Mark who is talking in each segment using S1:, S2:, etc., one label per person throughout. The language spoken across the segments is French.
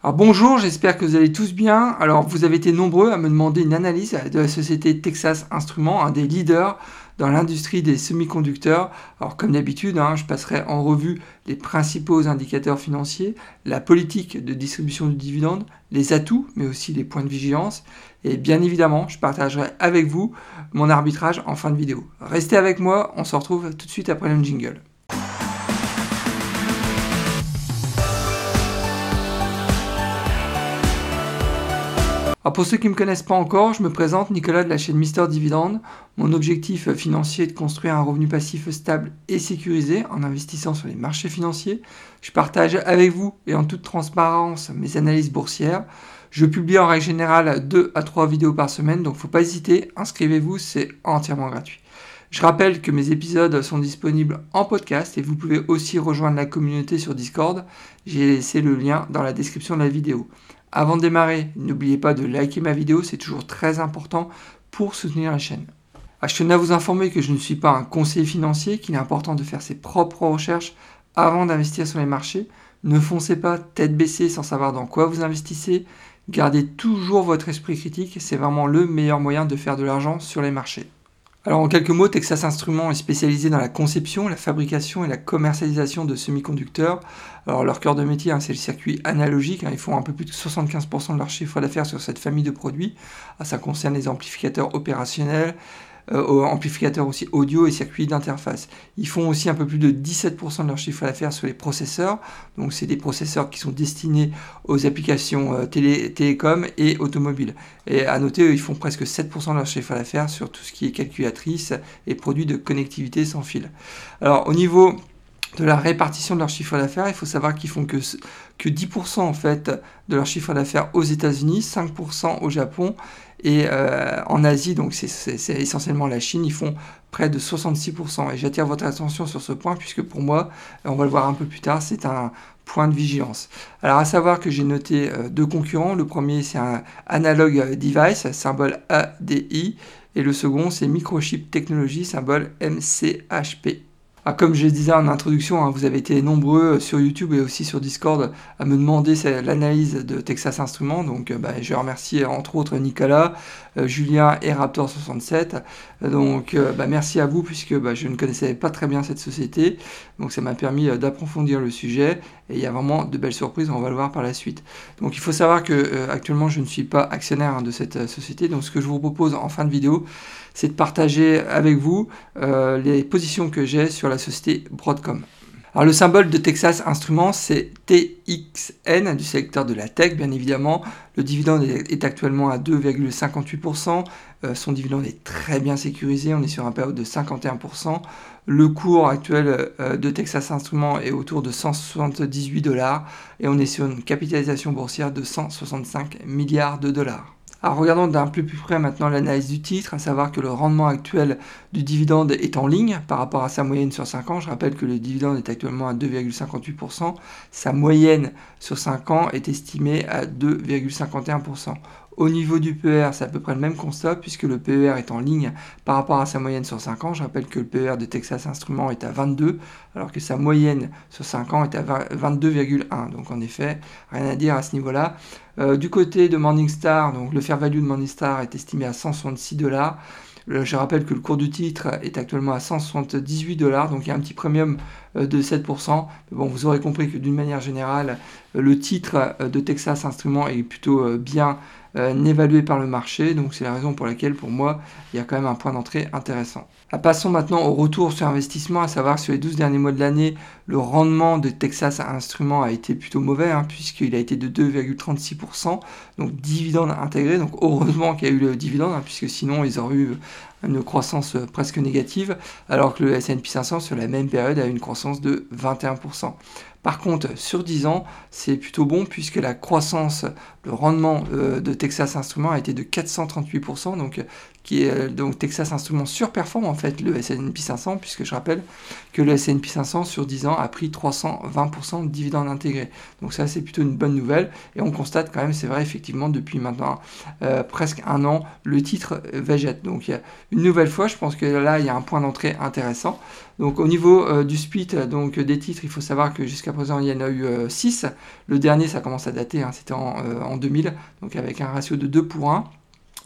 S1: Alors bonjour, j'espère que vous allez tous bien. Alors vous avez été nombreux à me demander une analyse de la société Texas Instruments, un des leaders dans l'industrie des semi-conducteurs. Alors comme d'habitude, hein, je passerai en revue les principaux indicateurs financiers, la politique de distribution du dividende, les atouts, mais aussi les points de vigilance. Et bien évidemment, je partagerai avec vous mon arbitrage en fin de vidéo. Restez avec moi, on se retrouve tout de suite après le jingle. Pour ceux qui ne me connaissent pas encore, je me présente Nicolas de la chaîne Mister Dividende. Mon objectif financier est de construire un revenu passif stable et sécurisé en investissant sur les marchés financiers. Je partage avec vous et en toute transparence mes analyses boursières. Je publie en règle générale 2 à 3 vidéos par semaine, donc faut pas hésiter, inscrivez-vous, c'est entièrement gratuit. Je rappelle que mes épisodes sont disponibles en podcast et vous pouvez aussi rejoindre la communauté sur Discord. J'ai laissé le lien dans la description de la vidéo. Avant de démarrer, n'oubliez pas de liker ma vidéo, c'est toujours très important pour soutenir la chaîne. Ah, je tenais à vous informer que je ne suis pas un conseiller financier, qu'il est important de faire ses propres recherches avant d'investir sur les marchés. Ne foncez pas tête baissée sans savoir dans quoi vous investissez. Gardez toujours votre esprit critique, c'est vraiment le meilleur moyen de faire de l'argent sur les marchés. Alors en quelques mots, Texas Instruments est spécialisé dans la conception, la fabrication et la commercialisation de semi-conducteurs. Alors leur cœur de métier, hein, c'est le circuit analogique. Hein. ils font un peu plus de 75% de leur chiffre d'affaires sur cette famille de produits. Ah, ça concerne les amplificateurs opérationnels, euh, amplificateurs aussi audio et circuits d'interface. Ils font aussi un peu plus de 17% de leur chiffre d'affaires sur les processeurs. Donc c'est des processeurs qui sont destinés aux applications euh, télé, télécom et automobiles. Et à noter, ils font presque 7% de leur chiffre d'affaires sur tout ce qui est calculatrice et produits de connectivité sans fil. Alors au niveau de la répartition de leur chiffre d'affaires, il faut savoir qu'ils font que, que 10% en fait de leur chiffre d'affaires aux États-Unis, 5% au Japon et euh, en Asie, donc c'est essentiellement la Chine, ils font près de 66%. Et j'attire votre attention sur ce point puisque pour moi, on va le voir un peu plus tard, c'est un point de vigilance. Alors à savoir que j'ai noté euh, deux concurrents. Le premier c'est un Analog Device, symbole ADI, et le second c'est Microchip Technology, symbole MCHP. Ah, comme je disais en introduction, hein, vous avez été nombreux euh, sur YouTube et aussi sur Discord à me demander l'analyse de Texas Instruments. Donc euh, bah, je remercie entre autres Nicolas, euh, Julien et Raptor67. Donc bah, merci à vous puisque bah, je ne connaissais pas très bien cette société. Donc ça m'a permis d'approfondir le sujet et il y a vraiment de belles surprises, on va le voir par la suite. Donc il faut savoir que actuellement je ne suis pas actionnaire hein, de cette société. Donc ce que je vous propose en fin de vidéo, c'est de partager avec vous euh, les positions que j'ai sur la société Broadcom. Alors le symbole de Texas Instruments, c'est TXN du secteur de la tech, bien évidemment. Le dividende est actuellement à 2,58%. Euh, son dividende est très bien sécurisé, on est sur un période de 51%. Le cours actuel euh, de Texas Instruments est autour de 178 dollars et on est sur une capitalisation boursière de 165 milliards de dollars. Alors regardons d'un plus près maintenant l'analyse du titre, à savoir que le rendement actuel du dividende est en ligne par rapport à sa moyenne sur 5 ans. Je rappelle que le dividende est actuellement à 2,58%. Sa moyenne sur 5 ans est estimée à 2,51%. Au niveau du PER, c'est à peu près le même constat puisque le PER est en ligne par rapport à sa moyenne sur 5 ans. Je rappelle que le PER de Texas Instruments est à 22 alors que sa moyenne sur 5 ans est à 22,1. Donc en effet, rien à dire à ce niveau-là. Euh, du côté de Morningstar, le fair value de Morningstar est estimé à 166 dollars. Je rappelle que le cours du titre est actuellement à 178 dollars, donc il y a un petit premium euh, de 7%. bon, vous aurez compris que d'une manière générale, euh, le titre de Texas Instruments est plutôt bien évalué par le marché, donc c'est la raison pour laquelle pour moi il y a quand même un point d'entrée intéressant. Ah, passons maintenant au retour sur investissement, à savoir sur les 12 derniers mois de l'année, le rendement de Texas Instruments a été plutôt mauvais, hein, puisqu'il a été de 2,36%, donc dividende intégré, donc heureusement qu'il y a eu le dividende, hein, puisque sinon ils auraient eu une croissance presque négative, alors que le S&P 500 sur la même période a eu une croissance de 21%. Par contre, sur 10 ans, c'est plutôt bon puisque la croissance, le rendement euh, de Texas Instruments a été de 438%, donc, qui est, euh, donc Texas Instruments surperforme en fait le S&P 500, puisque je rappelle que le S&P 500 sur 10 ans a pris 320% de dividendes intégrés. Donc ça, c'est plutôt une bonne nouvelle. Et on constate quand même, c'est vrai, effectivement, depuis maintenant euh, presque un an, le titre végète. Donc une nouvelle fois, je pense que là, il y a un point d'entrée intéressant. Donc au niveau du split donc, des titres, il faut savoir que jusqu'à présent, il y en a eu 6. Le dernier, ça commence à dater, hein, c'était en, en 2000, donc avec un ratio de 2 pour 1.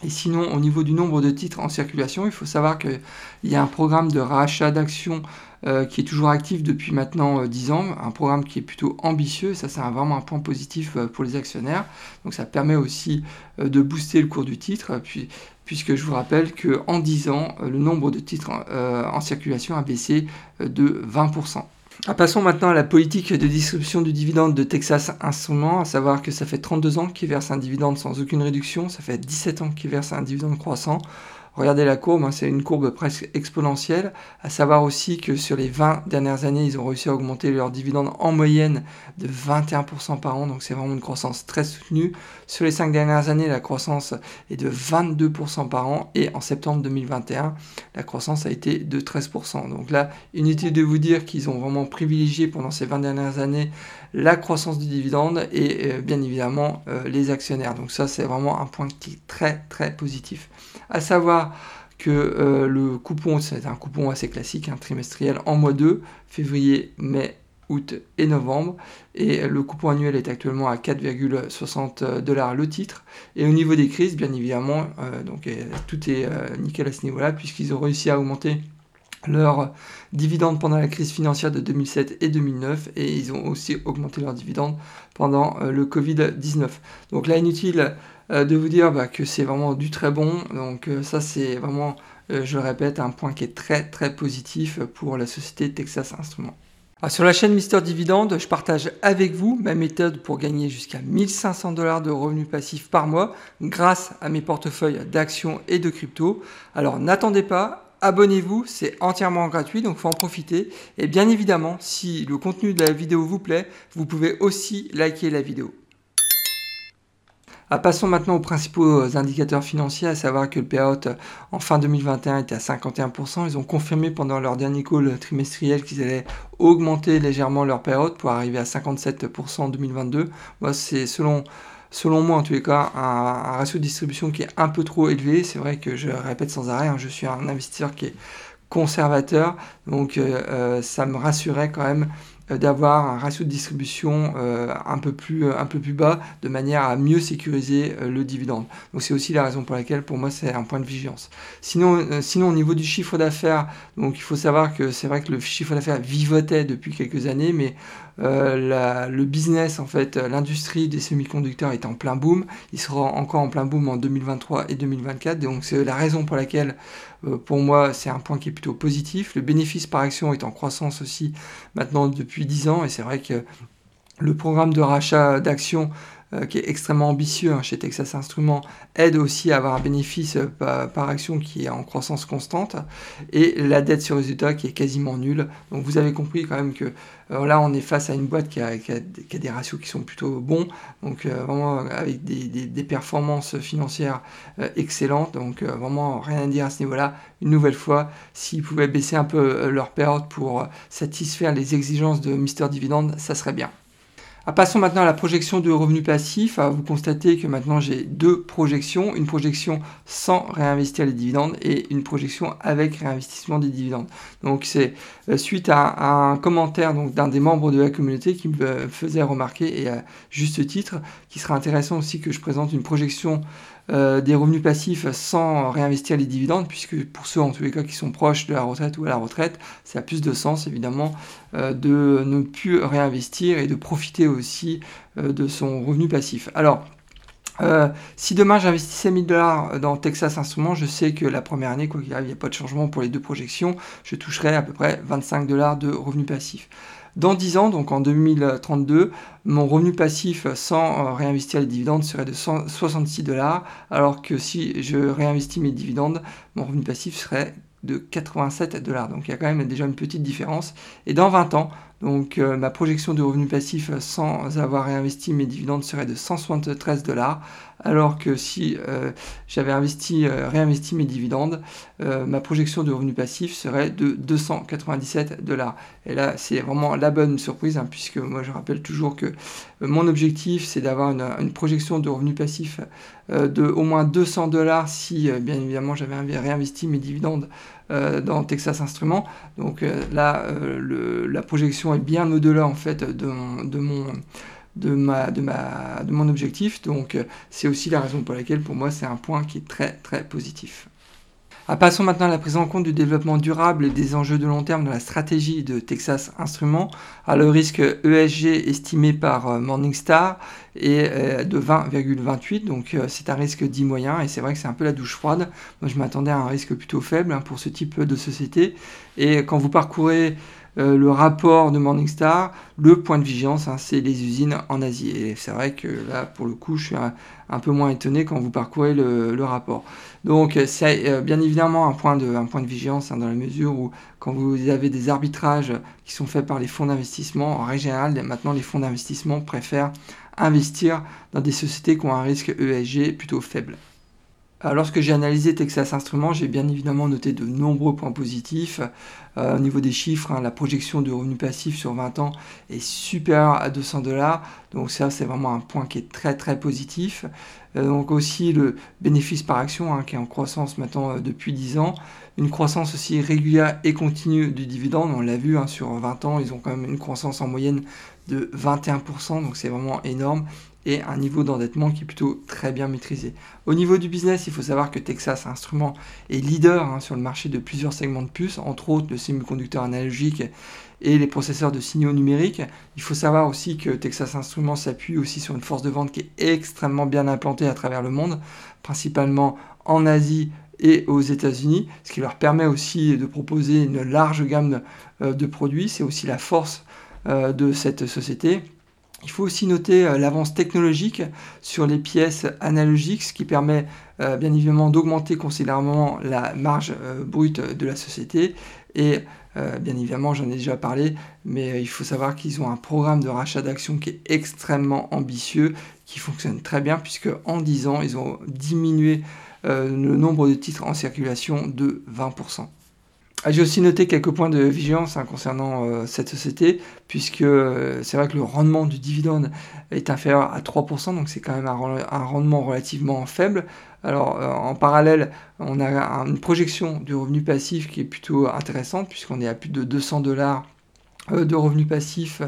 S1: Et sinon, au niveau du nombre de titres en circulation, il faut savoir qu'il y a un programme de rachat d'actions euh, qui est toujours actif depuis maintenant 10 euh, ans, un programme qui est plutôt ambitieux, ça c'est vraiment un point positif euh, pour les actionnaires. Donc ça permet aussi de booster le cours du titre, puisque je vous rappelle qu'en 10 ans, le nombre de titres en circulation a baissé de 20%. Ah, passons maintenant à la politique de distribution du dividende de Texas Instruments, à savoir que ça fait 32 ans qu'ils versent un dividende sans aucune réduction, ça fait 17 ans qu'ils versent un dividende croissant. Regardez la courbe, hein, c'est une courbe presque exponentielle. À savoir aussi que sur les 20 dernières années, ils ont réussi à augmenter leur dividende en moyenne de 21% par an. Donc c'est vraiment une croissance très soutenue. Sur les 5 dernières années, la croissance est de 22% par an. Et en septembre 2021, la croissance a été de 13%. Donc là, inutile de vous dire qu'ils ont vraiment privilégié pendant ces 20 dernières années la croissance du dividende et euh, bien évidemment euh, les actionnaires. Donc ça, c'est vraiment un point qui est très très positif. À savoir que euh, le coupon, c'est un coupon assez classique, un trimestriel en mois 2, février, mai, août et novembre. Et le coupon annuel est actuellement à 4,60 dollars le titre. Et au niveau des crises, bien évidemment, donc tout est nickel à ce niveau-là, puisqu'ils ont réussi à augmenter leurs dividendes pendant la crise financière de 2007 et 2009 et ils ont aussi augmenté leurs dividendes pendant euh, le Covid-19. Donc là, inutile euh, de vous dire bah, que c'est vraiment du très bon. Donc euh, ça, c'est vraiment, je le répète, un point qui est très très positif pour la société Texas Instruments. sur la chaîne Mister Dividende, je partage avec vous ma méthode pour gagner jusqu'à 1500 dollars de revenus passifs par mois grâce à mes portefeuilles d'actions et de crypto. Alors n'attendez pas, abonnez-vous, c'est entièrement gratuit, donc faut en profiter. Et bien évidemment, si le contenu de la vidéo vous plaît, vous pouvez aussi liker la vidéo. Ah, passons maintenant aux principaux indicateurs financiers, à savoir que le payout en fin 2021 était à 51%. Ils ont confirmé pendant leur dernier call trimestriel qu'ils allaient augmenter légèrement leur payout pour arriver à 57% en 2022. Moi, c'est selon moi en tous les cas, un, ratio de distribution qui est un peu trop élevé. C'est vrai que je répète sans arrêt, hein, je suis un investisseur qui est conservateur, donc euh, euh, ça me rassurait quand même euh, d'avoir un ratio de distribution euh, un, peu plus, euh, un peu plus bas de manière à mieux sécuriser le dividende. Donc c'est aussi la raison pour laquelle pour moi c'est un point de vigilance. Sinon, au niveau du chiffre d'affaires, il faut savoir que c'est vrai que le chiffre d'affaires vivotait depuis quelques années, mais le business en fait, l'industrie des semi-conducteurs est en plein boom. Il sera encore en plein boom en 2023 et 2024. Donc c'est la raison pour laquelle pour moi c'est un point qui est plutôt positif. Le bénéfice par action est en croissance aussi maintenant depuis depuis 10 ans et c'est vrai que le programme de rachat d'actions euh, qui est extrêmement ambitieux hein, chez Texas Instruments aide aussi à avoir un bénéfice euh, par, action qui est en croissance constante et la dette sur résultat qui est quasiment nulle. Donc vous avez compris quand même que euh, là on est face à une boîte qui a, des ratios qui sont plutôt bons, donc vraiment avec des, performances financières excellentes, donc vraiment rien à dire à ce niveau-là. Une nouvelle fois, s'ils pouvaient baisser un peu leur période pour satisfaire les exigences de Mister Dividend, ça serait bien. Ah, passons maintenant à la projection de revenus passifs. Ah, vous constatez que maintenant j'ai deux projections, une projection sans réinvestir les dividendes et une projection avec réinvestissement des dividendes. Donc c'est euh, suite à, un commentaire d'un des membres de la communauté qui me faisait remarquer et à juste titre qu'il sera intéressant aussi que je présente une projection euh, des revenus passifs sans réinvestir les dividendes, puisque pour ceux en tous les cas qui sont proches de la retraite ou à la retraite, ça a plus de sens évidemment euh, de ne plus réinvestir et de profiter aussi euh, de son revenu passif. Alors, si demain j'investissais 1000 dollars dans Texas Instruments, je sais que la première année, quoi qu'il arrive, il n'y a pas de changement pour les deux projections, je toucherai à peu près 25 dollars de revenus passifs. Dans 10 ans, donc en 2032, mon revenu passif sans euh, réinvestir les dividendes serait de 66 dollars, alors que si je réinvestis mes dividendes, mon revenu passif serait de 87 dollars. Donc il y a quand même déjà une petite différence. Et dans 20 ans, donc euh, ma projection de revenu passif sans avoir réinvesti mes dividendes serait de 173 dollars, alors que si euh, j'avais investi, euh, réinvesti mes dividendes, ma projection de revenu passif serait de 297 dollars. Et là, c'est vraiment la bonne surprise, hein, puisque moi je rappelle toujours que mon objectif c'est d'avoir une, projection de revenu passif de au moins 200 dollars si bien évidemment j'avais réinvesti mes dividendes dans Texas Instruments. Donc là, la projection est bien au-delà en fait de mon, de mon objectif. Donc c'est aussi la raison pour laquelle pour moi c'est un point qui est très très positif. Ah, passons maintenant à la prise en compte du développement durable et des enjeux de long terme dans la stratégie de Texas Instruments. Ah, le risque ESG estimé par euh, Morningstar est euh, de 20,28, donc euh, c'est un risque dit moyen et c'est vrai que c'est un peu la douche froide. Moi je m'attendais à un risque plutôt faible hein, pour ce type de société. Et quand vous parcourez euh, le rapport de Morningstar, le point de vigilance, hein, c'est les usines en Asie. Et c'est vrai que là, pour le coup, je suis un, peu moins étonné quand vous parcourez le, rapport. Donc, c'est euh, bien évidemment un point de, vigilance hein, dans la mesure où, quand vous avez des arbitrages qui sont faits par les fonds d'investissement, en règle maintenant, les fonds d'investissement préfèrent investir dans des sociétés qui ont un risque ESG plutôt faible. Euh, lorsque j'ai analysé Texas Instruments, j'ai bien évidemment noté de nombreux points positifs. Euh, au niveau des chiffres, hein, la projection de revenus passifs sur 20 ans est supérieure à 200 dollars. Donc ça, c'est vraiment un point qui est très très positif. Euh, donc aussi le bénéfice par action hein, qui est en croissance maintenant depuis 10 ans. Une croissance aussi régulière et continue du dividende. On l'a vu hein, sur 20 ans, ils ont quand même une croissance en moyenne de 21%. Donc c'est vraiment énorme et un niveau d'endettement qui est plutôt très bien maîtrisé. Au niveau du business, il faut savoir que Texas Instruments est leader hein, sur le marché de plusieurs segments de puces, entre autres le semi-conducteur analogique et les processeurs de signaux numériques. Il faut savoir aussi que Texas Instruments s'appuie aussi sur une force de vente qui est extrêmement bien implantée à travers le monde, principalement en Asie et aux États-Unis, ce qui leur permet aussi de proposer une large gamme de, euh, produits. C'est aussi la force euh, de cette société. Il faut aussi noter euh, l'avance technologique sur les pièces analogiques, ce qui permet euh, bien évidemment d'augmenter considérablement la marge euh, brute de la société. Et bien évidemment, j'en ai déjà parlé, mais il faut savoir qu'ils ont un programme de rachat d'actions qui est extrêmement ambitieux, qui fonctionne très bien, puisque en 10 ans, ils ont diminué le nombre de titres en circulation de 20%. Ah, j'ai aussi noté quelques points de vigilance hein, concernant euh, cette société, puisque euh, c'est vrai que le rendement du dividende est inférieur à 3%, donc c'est quand même un, rendement relativement faible. Alors euh, en parallèle, on a une projection du revenu passif qui est plutôt intéressante, puisqu'on est à plus de 200 dollars de revenus passifs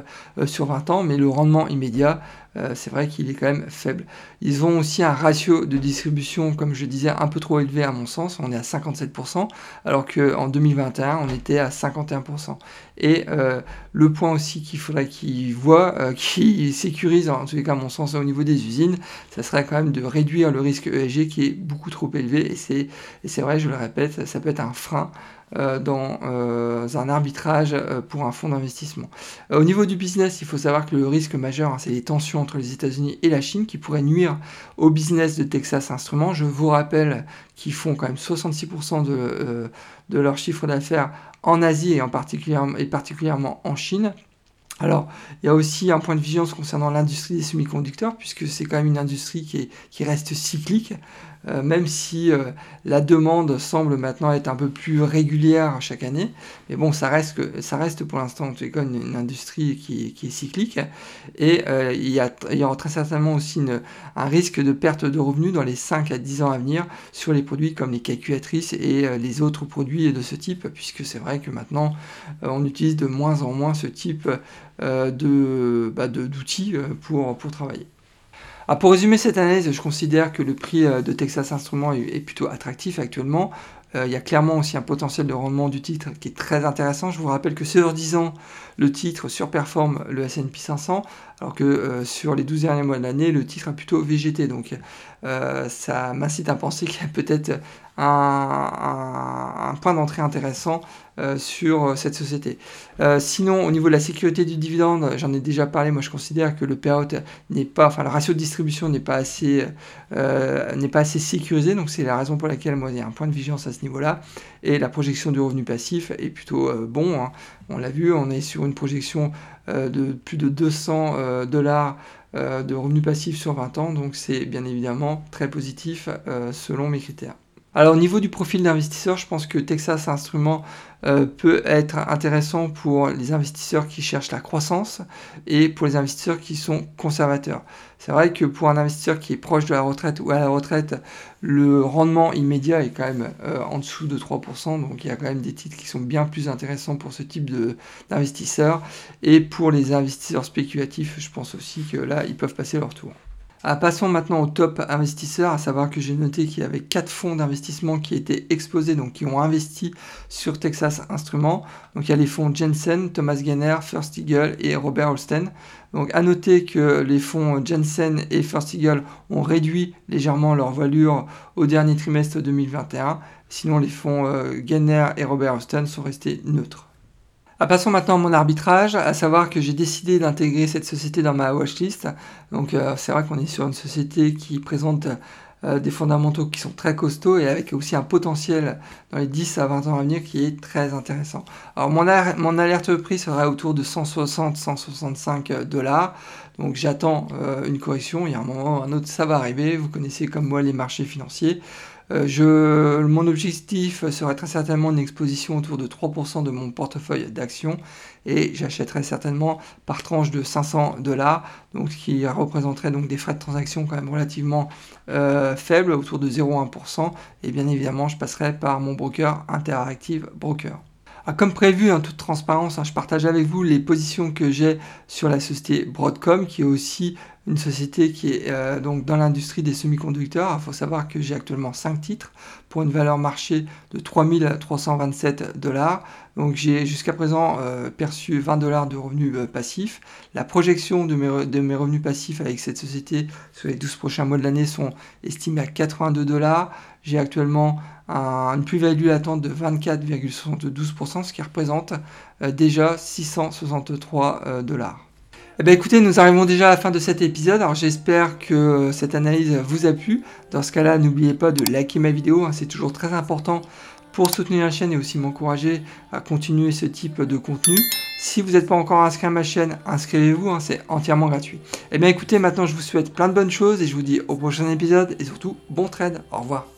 S1: sur 20 ans, mais le rendement immédiat, euh, c'est vrai qu'il est quand même faible. Ils ont aussi un ratio de distribution, comme je disais, un peu trop élevé à mon sens, on est à 57%, alors qu'en 2021, on était à 51%. Et le point aussi qu'il faudrait qu'ils voient, qui sécurise, en tous les cas à mon sens, au niveau des usines, ça serait quand même de réduire le risque ESG qui est beaucoup trop élevé, et c'est vrai, je le répète, ça peut être un frein euh, dans euh, un arbitrage euh, pour un fonds d'investissement. au niveau du business, il faut savoir que le risque majeur, hein, c'est les tensions entre les États-Unis et la Chine qui pourraient nuire au business de Texas Instruments. Je vous rappelle qu'ils font quand même 66% de, de leur chiffre d'affaires en Asie et, en particulièrement, et particulièrement en Chine. Alors, il y a aussi un point de vigilance concernant l'industrie des semi-conducteurs, puisque c'est quand même une industrie qui, qui reste cyclique. Euh, même si euh, la demande semble maintenant être un peu plus régulière chaque année. Mais bon, ça reste, pour l'instant en tout cas une, industrie qui, est cyclique. Et euh, il, y a, aura très certainement aussi un risque de perte de revenus dans les 5 à 10 ans à venir sur les produits comme les calculatrices et les autres produits de ce type, puisque c'est vrai que maintenant on utilise de moins en moins ce type bah, d'outils pour, pour travailler. Ah, pour résumer cette analyse, je considère que le prix euh, de Texas Instruments est, plutôt attractif actuellement. Euh, il y a clairement aussi un potentiel de rendement du titre qui est très intéressant. Je vous rappelle que sur 10 ans, le titre surperforme le S&P 500, alors que euh, sur les 12 derniers mois de l'année, le titre a plutôt végété. Donc ça m'incite à penser qu'il y a peut-être un, point d'entrée intéressant euh, sur euh, cette société. Euh, sinon, au niveau de la sécurité du dividende, j'en ai déjà parlé, moi je considère que le payout n'est pas, enfin le ratio de distribution n'est pas assez, n'est sécurisé, donc c'est la raison pour laquelle moi il a un point de vigilance à ce niveau-là. Et la projection du revenu passif est plutôt bon. Hein. On l'a vu, on est sur une projection de plus de 200 dollars de revenus passifs sur 20 ans, donc c'est bien évidemment très positif selon mes critères. Alors au niveau du profil d'investisseur, je pense que Texas Instruments euh, peut être intéressant pour les investisseurs qui cherchent la croissance et pour les investisseurs qui sont conservateurs. C'est vrai que pour un investisseur qui est proche de la retraite ou à la retraite, le rendement immédiat est quand même euh, en dessous de 3%, donc il y a quand même des titres qui sont bien plus intéressants pour ce type d'investisseurs. Et pour les investisseurs spéculatifs, je pense aussi que là, ils peuvent passer leur tour. Ah, passons maintenant au top investisseurs, à savoir que j'ai noté qu'il y avait quatre fonds d'investissement qui étaient exposés, donc qui ont investi sur Texas Instruments. Donc il y a les fonds Jensen, Thomas Gainer, First Eagle et Robert Holsten. Donc à noter que les fonds Jensen et First Eagle ont réduit légèrement leur voilure au dernier trimestre 2021. Sinon les fonds euh, Gainer et Robert Holsten sont restés neutres. Ah, passons maintenant à mon arbitrage, à savoir que j'ai décidé d'intégrer cette société dans ma watchlist. Donc euh, c'est vrai qu'on est sur une société qui présente euh, des fondamentaux qui sont très costauds et avec aussi un potentiel dans les 10 à 20 ans à venir qui est très intéressant. Alors mon, alerte prix sera autour de 160-165 dollars. Donc j'attends euh, une correction, il y a un moment un autre ça va arriver, vous connaissez comme moi les marchés financiers. Euh, mon objectif serait très certainement une exposition autour de 3% de mon portefeuille d'actions et j'achèterais certainement par tranche de 500 dollars, ce qui représenterait donc des frais de transaction quand même relativement euh, faibles, autour de 0,1%. Et bien évidemment, je passerai par mon broker Interactive Broker. Ah, comme prévu, en toute transparence, hein, je partage avec vous les positions que j'ai sur la société Broadcom, qui est aussi une société qui est euh, donc dans l'industrie des semi-conducteurs. Il faut savoir que j'ai actuellement 5 titres pour une valeur marché de 3327 dollars. Donc j'ai jusqu'à présent euh, perçu 20 dollars de revenus euh, passifs. La projection de mes, revenus passifs avec cette société sur les 12 prochains mois de l'année sont estimés à 82 dollars. J'ai actuellement une plus-value latente de 24,72%, ce qui représente déjà 663 euh, dollars. Eh bien écoutez, nous arrivons déjà à la fin de cet épisode, alors j'espère que cette analyse vous a plu. Dans ce cas-là, n'oubliez pas de liker ma vidéo, hein, c'est toujours très important pour soutenir la chaîne et aussi m'encourager à continuer ce type de contenu. Si vous n'êtes pas encore inscrit à ma chaîne, inscrivez-vous, hein, c'est entièrement gratuit. Eh bien écoutez, maintenant je vous souhaite plein de bonnes choses et je vous dis au prochain épisode et surtout bon trade. Au revoir.